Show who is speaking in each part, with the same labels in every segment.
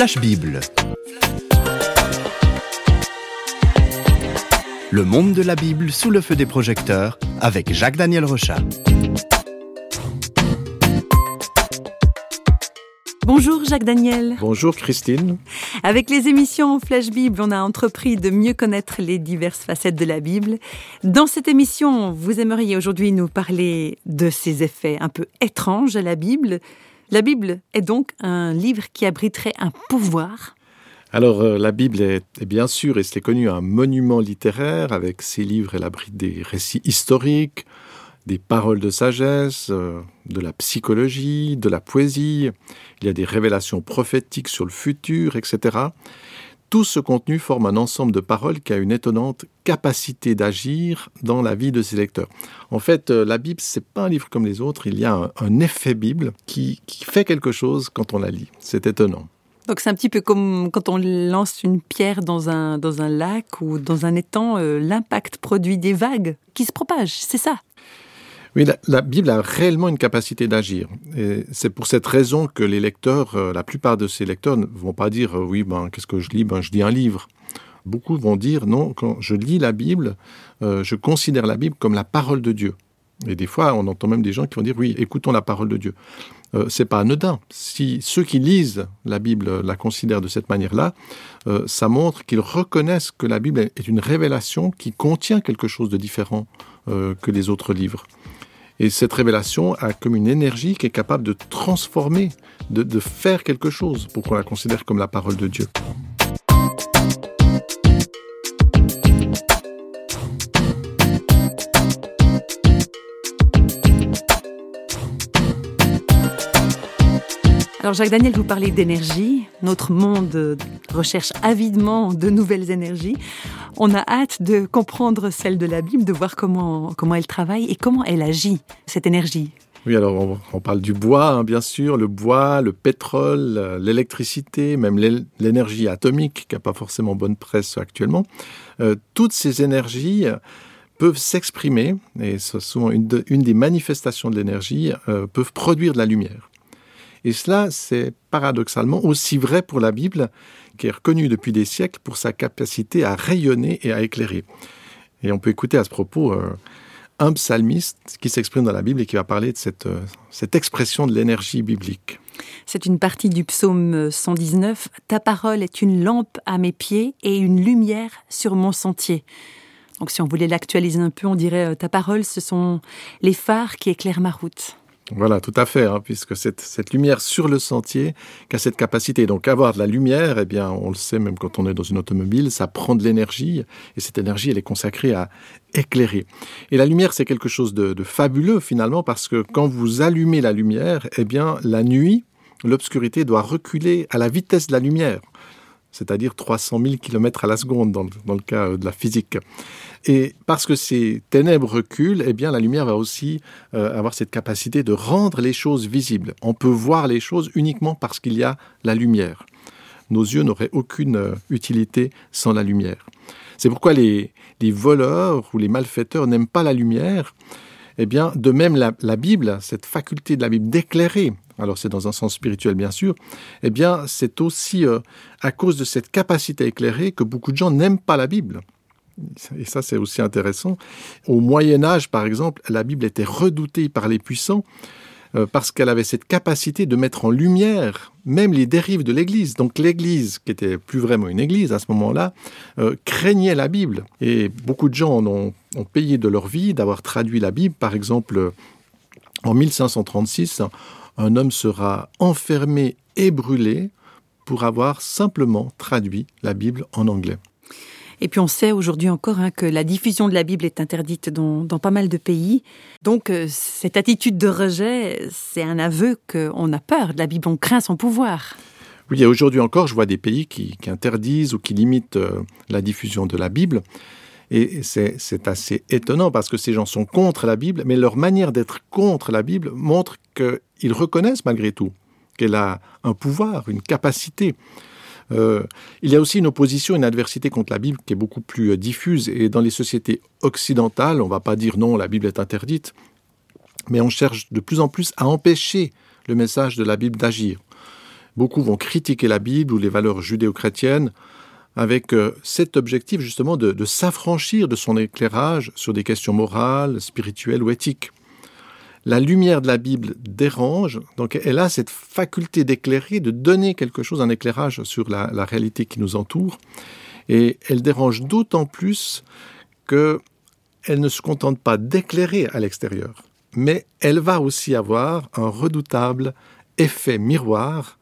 Speaker 1: Flash Bible. Le monde de la Bible sous le feu des projecteurs avec Jacques-Daniel Rochat.
Speaker 2: Bonjour Jacques Daniel.
Speaker 3: Bonjour Christine.
Speaker 2: Avec les émissions Flash Bible, on a entrepris de mieux connaître les diverses facettes de la Bible. Dans cette émission, vous aimeriez aujourd'hui nous parler de ces effets un peu étranges à la Bible. La Bible est donc un livre qui abriterait un pouvoir
Speaker 3: alors, euh, la Bible est, bien sûr, et c'est connu, un monument littéraire. Avec ses livres, elle abrite des récits historiques, des paroles de sagesse, euh, de la psychologie, de la poésie. Il y a des révélations prophétiques sur le futur, etc. Tout ce contenu forme un ensemble de paroles qui a une étonnante capacité d'agir dans la vie de ses lecteurs. En fait, euh, la Bible, c'est pas un livre comme les autres. Il y a un, effet Bible qui fait quelque chose quand on la lit. C'est étonnant.
Speaker 2: Donc c'est un petit peu comme quand on lance une pierre dans un, dans un lac ou dans un étang, euh, l'impact produit des vagues qui se propagent, c'est ça
Speaker 3: oui, la, Bible a réellement une capacité d'agir. Et c'est pour cette raison que les lecteurs, euh, la plupart de ces lecteurs ne vont pas dire euh, oui, ben, qu'est-ce que je lis? Ben, Je lis un livre. Beaucoup vont dire non, quand je lis la Bible, je considère la Bible comme la parole de Dieu. Et des fois, on entend même des gens qui vont dire oui, écoutons la parole de Dieu. Euh, c'est pas anodin. Si ceux qui lisent la Bible la considèrent de cette manière-là, euh, ça montre qu'ils reconnaissent que la Bible est une révélation qui contient quelque chose de différent euh, que les autres livres. Et cette révélation a comme une énergie qui est capable de transformer, de, faire quelque chose pour qu'on la considère comme la parole de Dieu.
Speaker 2: Alors Jacques Daniel, vous parlez d'énergie. Notre monde recherche avidement de nouvelles énergies. On a hâte de comprendre celle de la Bible, de voir comment, comment elle travaille et comment elle agit, cette énergie.
Speaker 3: Oui, alors on, parle du bois, hein, bien sûr, le bois, le pétrole, l'électricité, même l'énergie atomique, qui n'a pas forcément bonne presse actuellement. Euh, toutes ces énergies peuvent s'exprimer, et ce sont une, des manifestations de l'énergie, euh, peuvent produire de la lumière. Et cela, c'est paradoxalement aussi vrai pour la Bible, qui est reconnue depuis des siècles pour sa capacité à rayonner et à éclairer. Et on peut écouter à ce propos euh, un psalmiste qui s'exprime dans la Bible et qui va parler de cette, euh, cette expression de l'énergie biblique.
Speaker 2: C'est une partie du psaume 119. Ta parole est une lampe à mes pieds et une lumière sur mon sentier. Donc si on voulait l'actualiser un peu, on dirait euh, ta parole, ce sont les phares qui éclairent ma route.
Speaker 3: Voilà, tout à fait, hein, puisque cette, cette, lumière sur le sentier qui a cette capacité. Donc avoir de la lumière, eh bien, on le sait même quand on est dans une automobile, ça prend de l'énergie, et cette énergie, elle est consacrée à éclairer. Et la lumière, c'est quelque chose de, de, fabuleux finalement, parce que quand vous allumez la lumière, eh bien, la nuit, l'obscurité doit reculer à la vitesse de la lumière c'est-à-dire 300 000 km à la seconde dans le, cas euh, de la physique. Et parce que ces ténèbres reculent, eh bien la lumière va aussi euh, avoir cette capacité de rendre les choses visibles. On peut voir les choses uniquement parce qu'il y a la lumière. Nos yeux n'auraient aucune euh, utilité sans la lumière. C'est pourquoi les, voleurs ou les malfaiteurs n'aiment pas la lumière. Eh bien, de même, la Bible, cette faculté de la Bible d'éclairer, alors c'est dans un sens spirituel bien sûr, eh bien c'est aussi euh, à cause de cette capacité à éclairer que beaucoup de gens n'aiment pas la Bible. Et ça c'est aussi intéressant. Au Moyen Âge par exemple, la Bible était redoutée par les puissants euh, parce qu'elle avait cette capacité de mettre en lumière même les dérives de l'Église. Donc l'Église, qui était plus vraiment une Église à ce moment-là, euh, craignait la Bible. Et beaucoup de gens ont, ont payé de leur vie d'avoir traduit la Bible. Par exemple, en 1536, un homme sera enfermé et brûlé pour avoir simplement traduit la Bible en anglais.
Speaker 2: Et puis on sait aujourd'hui encore hein, que la diffusion de la Bible est interdite dans, pas mal de pays. Donc euh, cette attitude de rejet, c'est un aveu qu'on a peur de la Bible, on craint son pouvoir.
Speaker 3: Oui, aujourd'hui encore, je vois des pays qui, interdisent ou qui limitent euh, la diffusion de la Bible. Et c'est assez étonnant parce que ces gens sont contre la Bible, mais leur manière d'être contre la Bible montre qu'ils reconnaissent malgré tout qu'elle a un pouvoir, une capacité. Euh, il y a aussi une opposition, une adversité contre la Bible qui est beaucoup plus euh, diffuse. Et dans les sociétés occidentales, on ne va pas dire non, la Bible est interdite, mais on cherche de plus en plus à empêcher le message de la Bible d'agir. beaucoup vont critiquer la Bible ou les valeurs judéo-chrétiennes avec euh, cet objectif justement de, de s'affranchir de son éclairage sur des questions morales, spirituelles ou éthiques. La lumière de la Bible dérange, donc elle a cette faculté d'éclairer, de donner quelque chose, un éclairage sur la, la réalité qui nous entoure, et elle dérange d'autant plus que elle ne se contente pas d'éclairer à l'extérieur, mais elle va aussi avoir un redoutable effet miroir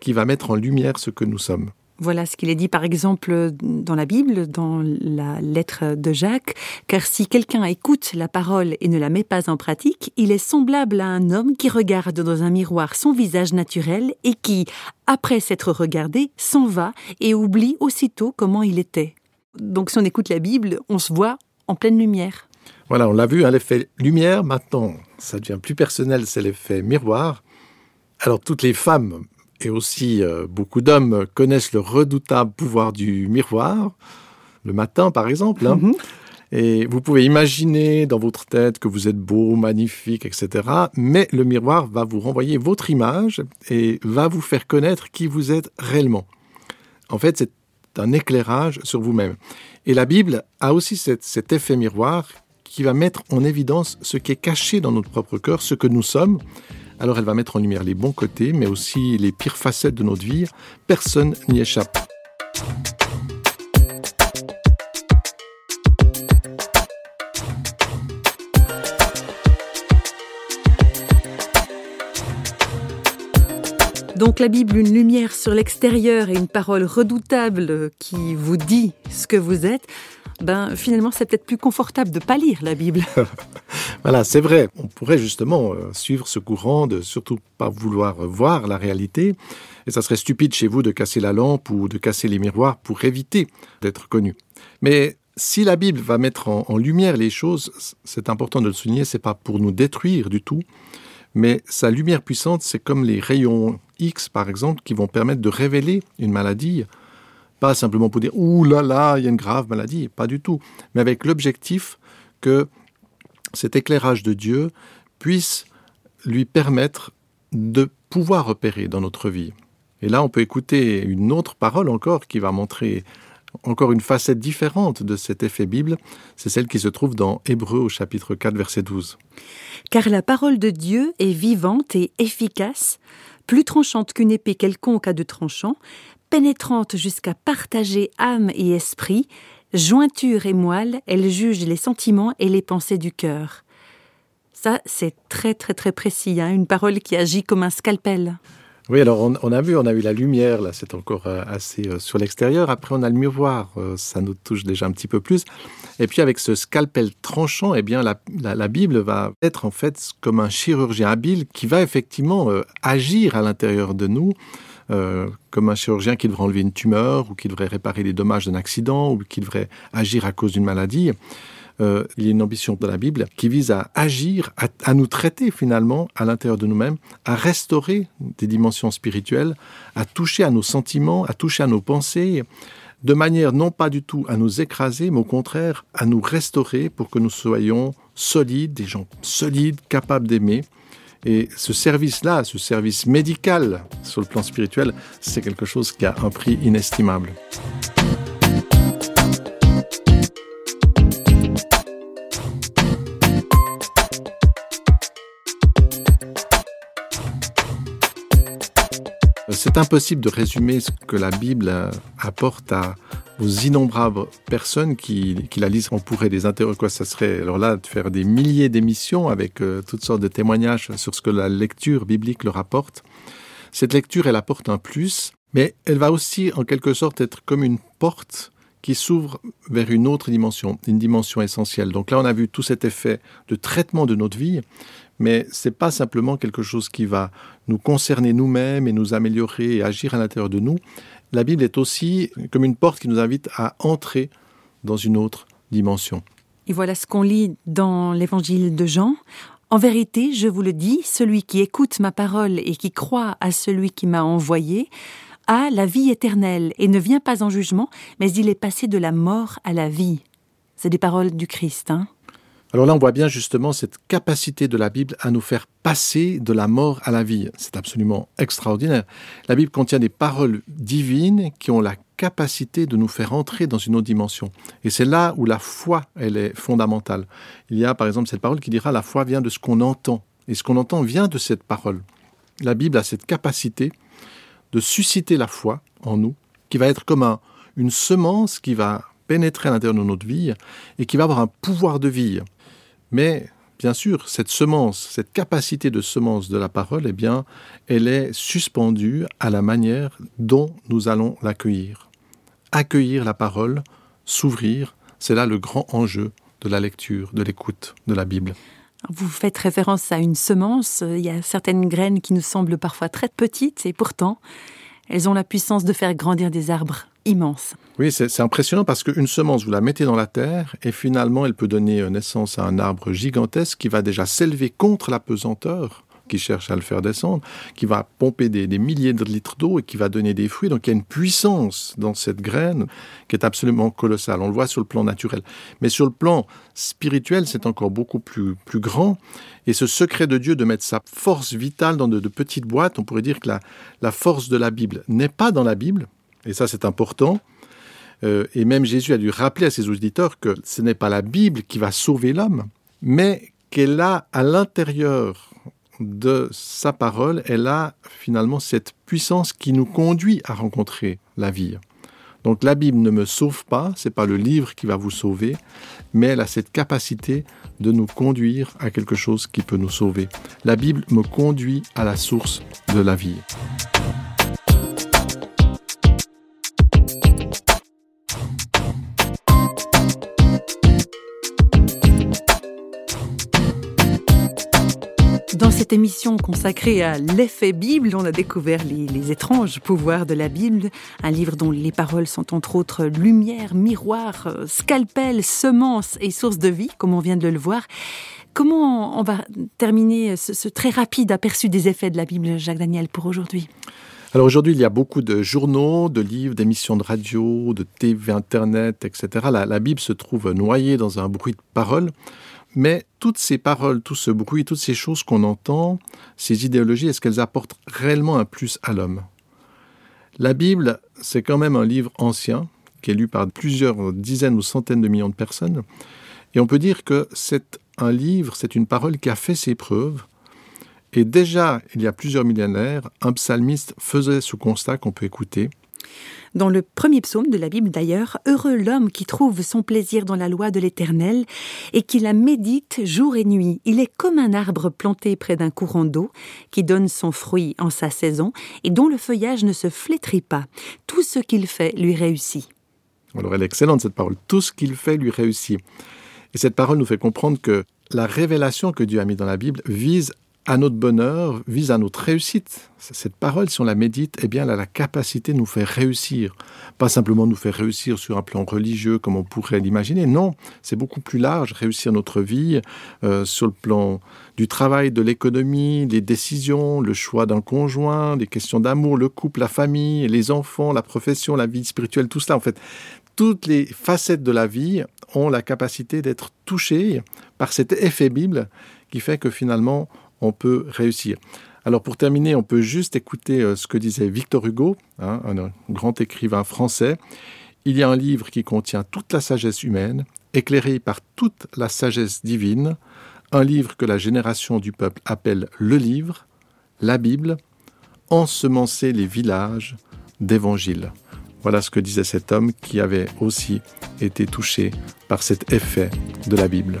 Speaker 3: qui va mettre en lumière ce que nous sommes.
Speaker 2: Voilà ce qu'il est dit par exemple dans la Bible, dans la lettre de Jacques, car si quelqu'un écoute la parole et ne la met pas en pratique, il est semblable à un homme qui regarde dans un miroir son visage naturel et qui, après s'être regardé, s'en va et oublie aussitôt comment il était. Donc si on écoute la Bible, on se voit en pleine lumière.
Speaker 3: Voilà, on l'a vu, hein, l'effet lumière, maintenant, ça devient plus personnel, c'est l'effet miroir. Alors toutes les femmes et aussi euh, beaucoup d'hommes connaissent le redoutable pouvoir du miroir, le matin par exemple. Hein. Mm -hmm. Et vous pouvez imaginer dans votre tête que vous êtes beau, magnifique, etc. Mais le miroir va vous renvoyer votre image et va vous faire connaître qui vous êtes réellement. En fait, c'est un éclairage sur vous-même. Et la Bible a aussi cet effet miroir qui va mettre en évidence ce qui est caché dans notre propre cœur, ce que nous sommes. Alors elle va mettre en lumière les bons côtés, mais aussi les pires facettes de notre vie. Personne n'y échappe.
Speaker 2: Donc la Bible, une lumière sur l'extérieur et une parole redoutable qui vous dit ce que vous êtes, ben finalement c'est peut-être plus confortable de pas lire la Bible.
Speaker 3: voilà, c'est vrai. On pourrait justement euh, suivre ce courant de surtout pas vouloir voir la réalité. Et ça serait stupide chez vous de casser la lampe ou de casser les miroirs pour éviter d'être connu. Mais si la Bible va mettre en, en lumière les choses, c'est important de le souligner, c'est pas pour nous détruire du tout, mais sa lumière puissante, c'est comme les rayons X, par exemple, qui vont permettre de révéler une maladie, pas simplement pour dire « Ouh là là, il y a une grave maladie », pas du tout, mais avec l'objectif que cet éclairage de Dieu puisse lui permettre de pouvoir opérer dans notre vie. Et là, on peut écouter une autre parole encore qui va montrer encore une facette différente de cet effet Bible, c'est celle qui se trouve dans Hébreu au chapitre 4, verset 12.
Speaker 2: Car la parole de Dieu est vivante et efficace, plus tranchante qu'une épée quelconque à deux tranchants, pénétrante jusqu'à partager âme et esprit, jointure et moelle, elle juge les sentiments et les pensées du cœur. Ça, c'est très très très précis, hein une parole qui agit comme un scalpel.
Speaker 3: Oui, alors on, a vu, on a eu la lumière, là c'est encore euh, assez euh, sur l'extérieur. Après on a le miroir, euh, ça nous touche déjà un petit peu plus. Et puis avec ce scalpel tranchant, eh bien la Bible va être en fait comme un chirurgien habile qui va effectivement euh, agir à l'intérieur de nous, euh, comme un chirurgien qui devrait enlever une tumeur ou qui devrait réparer les dommages d'un accident ou qui devrait agir à cause d'une maladie. Euh, il y a une ambition de la Bible qui vise à agir, à, à nous traiter finalement à l'intérieur de nous-mêmes, à restaurer des dimensions spirituelles, à toucher à nos sentiments, à toucher à nos pensées, de manière non pas du tout à nous écraser, mais au contraire à nous restaurer pour que nous soyons solides, des gens solides, capables d'aimer. Et ce service-là, ce service médical sur le plan spirituel, c'est quelque chose qui a un prix inestimable. C'est impossible de résumer ce que la Bible apporte à aux innombrables personnes qui, qui la lisent. On pourrait les interroger, quoi ça serait alors là de faire des milliers d'émissions avec euh, toutes sortes de témoignages sur ce que la lecture biblique leur apporte. Cette lecture, elle apporte un plus, mais elle va aussi en quelque sorte être comme une porte qui s'ouvre vers une autre dimension, une dimension essentielle. Donc là, on a vu tout cet effet de traitement de notre vie, mais ce n'est pas simplement quelque chose qui va nous concerner nous-mêmes et nous améliorer et agir à l'intérieur de nous. La Bible est aussi comme une porte qui nous invite à entrer dans une autre dimension.
Speaker 2: Et voilà ce qu'on lit dans l'évangile de Jean. En vérité, je vous le dis, celui qui écoute ma parole et qui croit à celui qui m'a envoyé a la vie éternelle et ne vient pas en jugement, mais il est passé de la mort à la vie. C'est des paroles du Christ. Hein
Speaker 3: Alors là, on voit bien justement cette capacité de la Bible à nous faire passer de la mort à la vie. C'est absolument extraordinaire. La Bible contient des paroles divines qui ont la capacité de nous faire entrer dans une autre dimension. Et c'est là où la foi, elle est fondamentale. Il y a par exemple cette parole qui dira la foi vient de ce qu'on entend. Et ce qu'on entend vient de cette parole. La Bible a cette capacité de susciter la foi en nous, qui va être comme une semence qui va pénétrer à l'intérieur de notre vie et qui va avoir un pouvoir de vie. Mais bien sûr, cette semence, cette capacité de semence de la parole, eh bien, elle est suspendue à la manière dont nous allons l'accueillir. Accueillir la parole, s'ouvrir, c'est là le grand enjeu de la lecture, de l'écoute de la Bible.
Speaker 2: Vous faites référence à une semence. Il y a certaines graines qui nous semblent parfois très petites et pourtant, elles ont la puissance de faire grandir des arbres immenses.
Speaker 3: Oui, c'est impressionnant parce qu'une semence, vous la mettez dans la terre et finalement, elle peut donner naissance à un arbre gigantesque qui va déjà s'élever contre la pesanteur qui cherche à le faire descendre, qui va pomper des, milliers de litres d'eau et qui va donner des fruits. Donc il y a une puissance dans cette graine qui est absolument colossale. On le voit sur le plan naturel. Mais sur le plan spirituel, c'est encore beaucoup plus, plus grand. Et ce secret de Dieu de mettre sa force vitale dans de, petites boîtes, on pourrait dire que la, la force de la Bible n'est pas dans la Bible. Et ça, c'est important. Euh, et même Jésus a dû rappeler à ses auditeurs que ce n'est pas la Bible qui va sauver l'homme, mais qu'elle a à l'intérieur de sa parole, elle a finalement cette puissance qui nous conduit à rencontrer la vie. Donc la Bible ne me sauve pas, c'est pas le livre qui va vous sauver, mais elle a cette capacité de nous conduire à quelque chose qui peut nous sauver. La Bible me conduit à la source de la vie.
Speaker 2: Émission consacrée à l'effet Bible, on a découvert les, étranges pouvoirs de la Bible, un livre dont les paroles sont entre autres lumière, miroir, euh, scalpel, semence et source de vie, comme on vient de le voir. Comment on va terminer ce, très rapide aperçu des effets de la Bible, Jacques Daniel, pour aujourd'hui?
Speaker 3: Alors aujourd'hui, il y a beaucoup de journaux, de livres, d'émissions de radio, de TV, Internet, etc. La, la Bible se trouve noyée dans un bruit de paroles. Mais toutes ces paroles, tout ce bruit, toutes ces choses qu'on entend, ces idéologies, est-ce qu'elles apportent réellement un plus à l'homme? La Bible, c'est quand même un livre ancien, qui est lu par plusieurs dizaines ou centaines de millions de personnes. Et on peut dire que c'est un livre, c'est une parole qui a fait ses preuves. Et déjà, il y a plusieurs millénaires, un psalmiste faisait ce constat qu'on peut écouter.
Speaker 2: Dans le premier psaume de la Bible d'ailleurs, heureux l'homme qui trouve son plaisir dans la loi de l'Éternel et qui la médite jour et nuit. Il est comme un arbre planté près d'un courant d'eau qui donne son fruit en sa saison et dont le feuillage ne se flétrit pas. Tout ce qu'il fait lui réussit.
Speaker 3: Alors elle est excellente cette parole. Tout ce qu'il fait lui réussit. Et cette parole nous fait comprendre que la révélation que Dieu a mise dans la Bible vise à notre bonheur, vise à notre réussite. Cette parole, si on la médite, eh bien, elle a la capacité de nous faire réussir. Pas simplement nous faire réussir sur un plan religieux comme on pourrait l'imaginer. Non, c'est beaucoup plus large. Réussir notre vie euh, sur le plan du travail, de l'économie, des décisions, le choix d'un conjoint, des questions d'amour, le couple, la famille, les enfants, la profession, la vie spirituelle, tout cela. En fait, toutes les facettes de la vie ont la capacité d'être touchées par cet effet Bible qui fait que finalement, on peut réussir. Alors pour terminer, on peut juste écouter euh, ce que disait Victor Hugo, hein, un grand écrivain français. Il y a un livre qui contient toute la sagesse humaine, éclairé par toute la sagesse divine, un livre que la génération du peuple appelle le livre, la Bible, ensemencer les villages d'évangile. Voilà ce que disait cet homme qui avait aussi été touché par cet effet de la Bible.